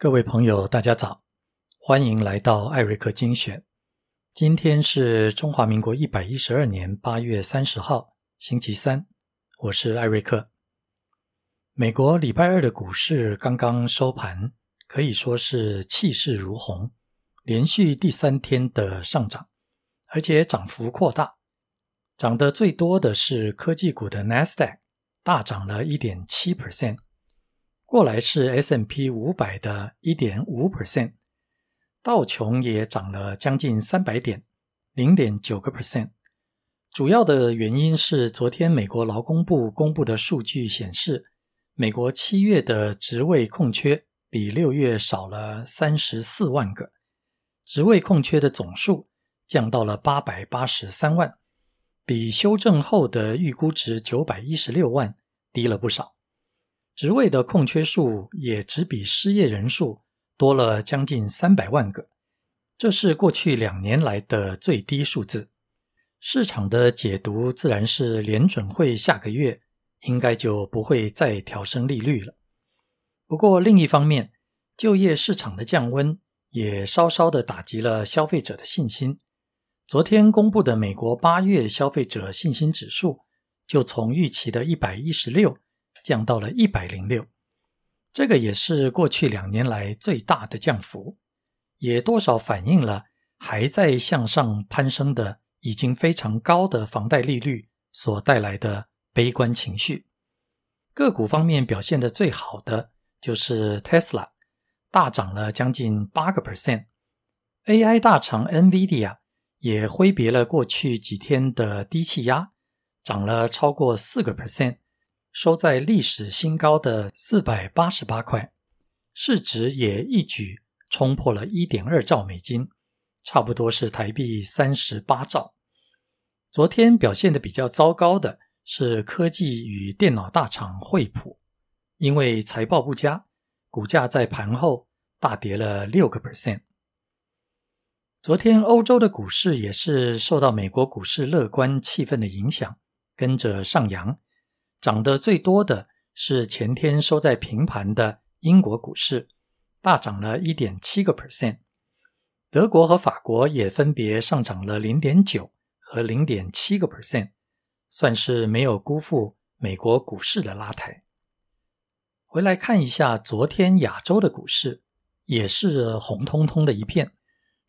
各位朋友，大家早，欢迎来到艾瑞克精选。今天是中华民国一百一十二年八月三十号，星期三，我是艾瑞克。美国礼拜二的股市刚刚收盘，可以说是气势如虹，连续第三天的上涨，而且涨幅扩大，涨得最多的是科技股的 NASDAQ，大涨了一点七 percent。过来是 S M P 五百的一点五 percent，道琼也涨了将近三百点，零点九个 percent。主要的原因是昨天美国劳工部公布的数据显示，美国七月的职位空缺比六月少了三十四万个，职位空缺的总数降到了八百八十三万，比修正后的预估值九百一十六万低了不少。职位的空缺数也只比失业人数多了将近三百万个，这是过去两年来的最低数字。市场的解读自然是联准会下个月应该就不会再调升利率了。不过另一方面，就业市场的降温也稍稍的打击了消费者的信心。昨天公布的美国八月消费者信心指数就从预期的一百一十六。降到了一百零六，这个也是过去两年来最大的降幅，也多少反映了还在向上攀升的已经非常高的房贷利率所带来的悲观情绪。个股方面表现的最好的就是 Tesla，大涨了将近八个 percent，AI 大厂 NVIDIA 也挥别了过去几天的低气压，涨了超过四个 percent。收在历史新高的四百八十八块，市值也一举冲破了一点二兆美金，差不多是台币三十八兆。昨天表现的比较糟糕的是科技与电脑大厂惠普，因为财报不佳，股价在盘后大跌了六个 percent。昨天欧洲的股市也是受到美国股市乐观气氛的影响，跟着上扬。涨得最多的是前天收在平盘的英国股市，大涨了一点七个 percent。德国和法国也分别上涨了零点九和零点七个 percent，算是没有辜负美国股市的拉抬。回来看一下昨天亚洲的股市，也是红彤彤的一片。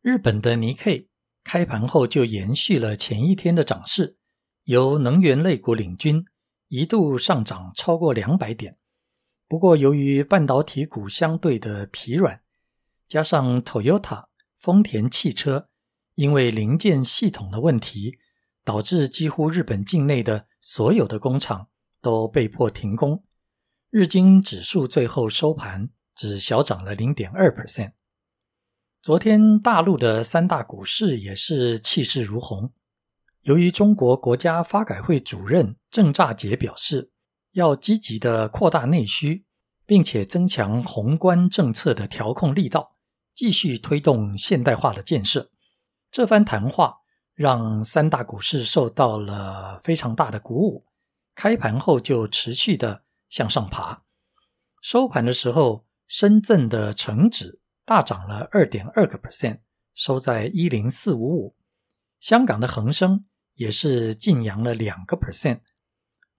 日本的尼 K 开盘后就延续了前一天的涨势，由能源类股领军。一度上涨超过两百点，不过由于半导体股相对的疲软，加上 Toyota 丰田汽车因为零件系统的问题，导致几乎日本境内的所有的工厂都被迫停工。日经指数最后收盘只小涨了零点二 percent。昨天大陆的三大股市也是气势如虹。由于中国国家发改会主任郑乍杰表示，要积极的扩大内需，并且增强宏观政策的调控力道，继续推动现代化的建设。这番谈话让三大股市受到了非常大的鼓舞，开盘后就持续的向上爬。收盘的时候，深圳的成指大涨了二点二个 percent，收在一零四五五。香港的恒生。也是净扬了两个 percent，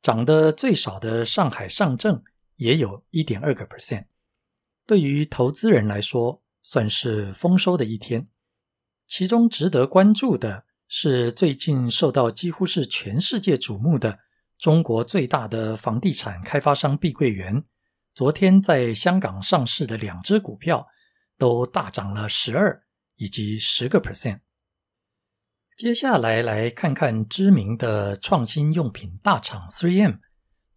涨得最少的上海上证也有一点二个 percent。对于投资人来说，算是丰收的一天。其中值得关注的是，最近受到几乎是全世界瞩目的中国最大的房地产开发商碧桂园，昨天在香港上市的两只股票都大涨了十二以及十个 percent。接下来来看看知名的创新用品大厂 3M，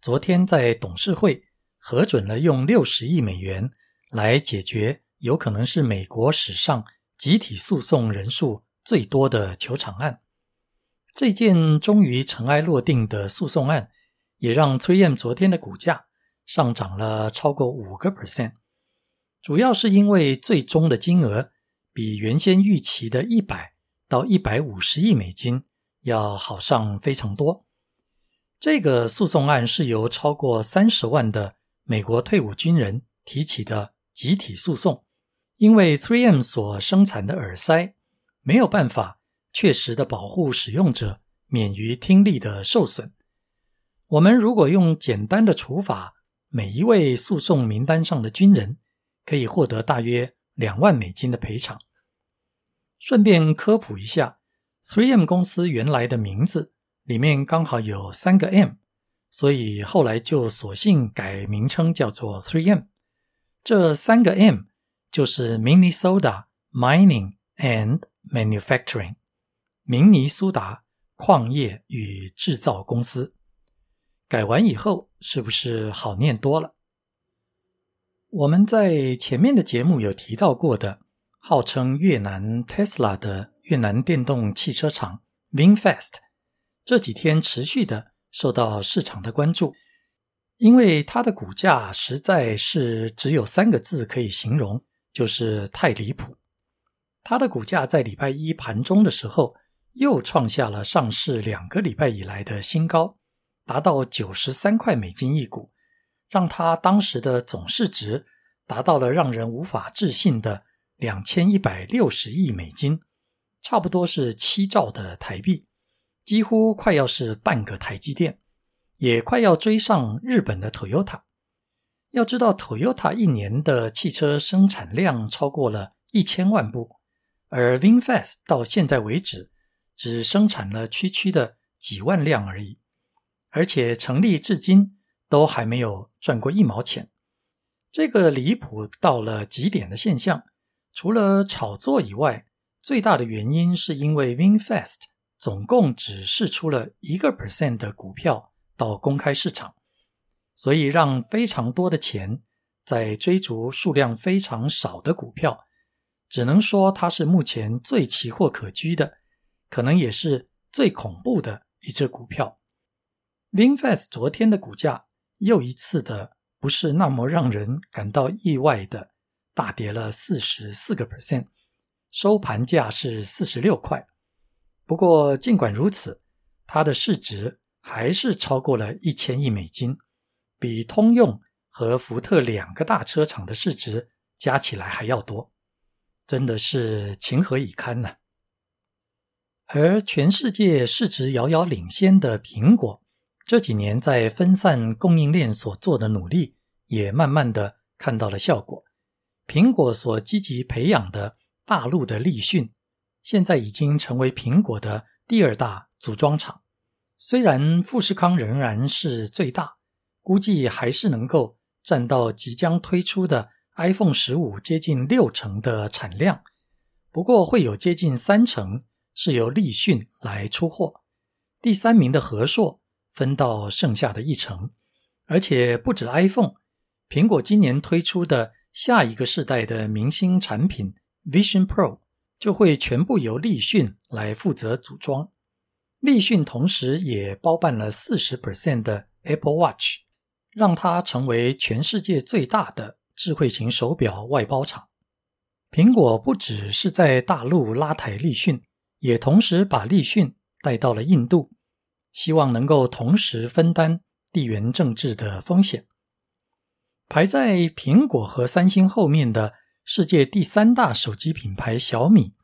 昨天在董事会核准了用六十亿美元来解决有可能是美国史上集体诉讼人数最多的球场案。这件终于尘埃落定的诉讼案，也让 3M 昨天的股价上涨了超过五个 percent，主要是因为最终的金额比原先预期的一百。到一百五十亿美金要好上非常多。这个诉讼案是由超过三十万的美国退伍军人提起的集体诉讼，因为 3M 所生产的耳塞没有办法确实的保护使用者免于听力的受损。我们如果用简单的处罚，每一位诉讼名单上的军人可以获得大约两万美金的赔偿。顺便科普一下，3M 公司原来的名字里面刚好有三个 M，所以后来就索性改名称叫做 3M。这三个 M 就是 Minnesota Mining and Manufacturing，明尼苏达矿业与制造公司。改完以后，是不是好念多了？我们在前面的节目有提到过的。号称越南 Tesla 的越南电动汽车厂 VinFast 这几天持续的受到市场的关注，因为它的股价实在是只有三个字可以形容，就是太离谱。它的股价在礼拜一盘中的时候又创下了上市两个礼拜以来的新高，达到九十三块美金一股，让它当时的总市值达到了让人无法置信的。两千一百六十亿美金，差不多是七兆的台币，几乎快要是半个台积电，也快要追上日本的 Toyota。要知道，Toyota 一年的汽车生产量超过了一千万部，而 VinFast 到现在为止只生产了区区的几万辆而已，而且成立至今都还没有赚过一毛钱。这个离谱到了极点的现象。除了炒作以外，最大的原因是因为 VinFast 总共只释出了一个 percent 的股票到公开市场，所以让非常多的钱在追逐数量非常少的股票。只能说它是目前最奇货可居的，可能也是最恐怖的一只股票。VinFast 昨天的股价又一次的不是那么让人感到意外的。大跌了四十四个 percent，收盘价是四十六块。不过尽管如此，它的市值还是超过了一千亿美金，比通用和福特两个大车厂的市值加起来还要多，真的是情何以堪呢？而全世界市值遥遥领先的苹果，这几年在分散供应链所做的努力，也慢慢的看到了效果。苹果所积极培养的大陆的立讯，现在已经成为苹果的第二大组装厂。虽然富士康仍然是最大，估计还是能够占到即将推出的 iPhone 十五接近六成的产量。不过会有接近三成是由立讯来出货，第三名的和硕分到剩下的一成。而且不止 iPhone，苹果今年推出的。下一个世代的明星产品 Vision Pro 就会全部由立讯来负责组装。立讯同时也包办了四十 percent 的 Apple Watch，让它成为全世界最大的智慧型手表外包厂。苹果不只是在大陆拉抬立讯，也同时把立讯带到了印度，希望能够同时分担地缘政治的风险。排在苹果和三星后面的世界第三大手机品牌小米，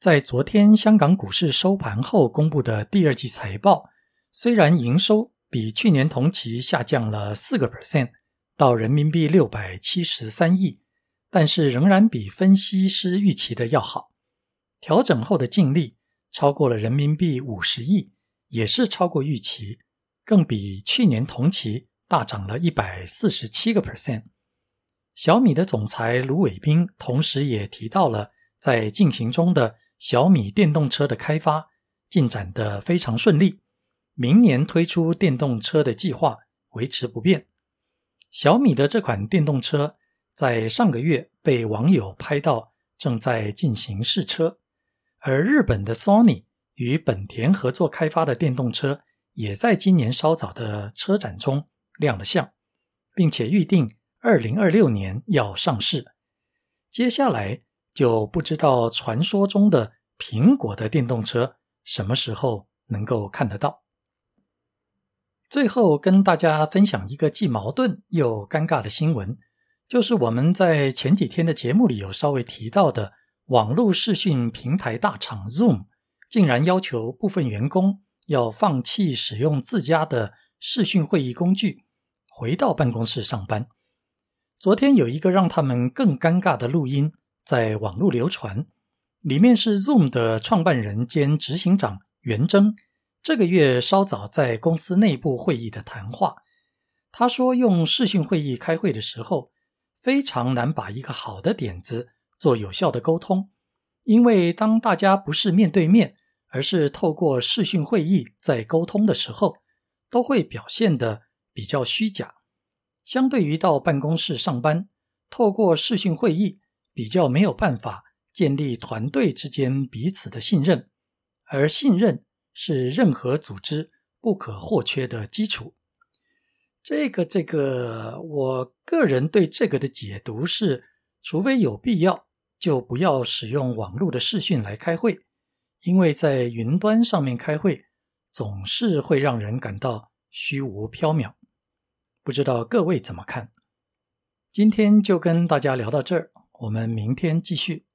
在昨天香港股市收盘后公布的第二季财报，虽然营收比去年同期下降了四个 percent，到人民币六百七十三亿，但是仍然比分析师预期的要好。调整后的净利超过了人民币五十亿，也是超过预期，更比去年同期。大涨了一百四十七个 percent。小米的总裁卢伟斌同时也提到了，在进行中的小米电动车的开发进展的非常顺利，明年推出电动车的计划维持不变。小米的这款电动车在上个月被网友拍到正在进行试车，而日本的 Sony 与本田合作开发的电动车也在今年稍早的车展中。亮了相，并且预定二零二六年要上市。接下来就不知道传说中的苹果的电动车什么时候能够看得到。最后跟大家分享一个既矛盾又尴尬的新闻，就是我们在前几天的节目里有稍微提到的，网络视讯平台大厂 Zoom 竟然要求部分员工要放弃使用自家的视讯会议工具，回到办公室上班。昨天有一个让他们更尴尬的录音在网络流传，里面是 Zoom 的创办人兼执行长袁征这个月稍早在公司内部会议的谈话。他说，用视讯会议开会的时候，非常难把一个好的点子做有效的沟通，因为当大家不是面对面，而是透过视讯会议在沟通的时候，都会表现的比较虚假。相对于到办公室上班，透过视讯会议比较没有办法建立团队之间彼此的信任，而信任是任何组织不可或缺的基础。这个这个，我个人对这个的解读是：除非有必要，就不要使用网络的视讯来开会，因为在云端上面开会总是会让人感到虚无缥缈。不知道各位怎么看？今天就跟大家聊到这儿，我们明天继续。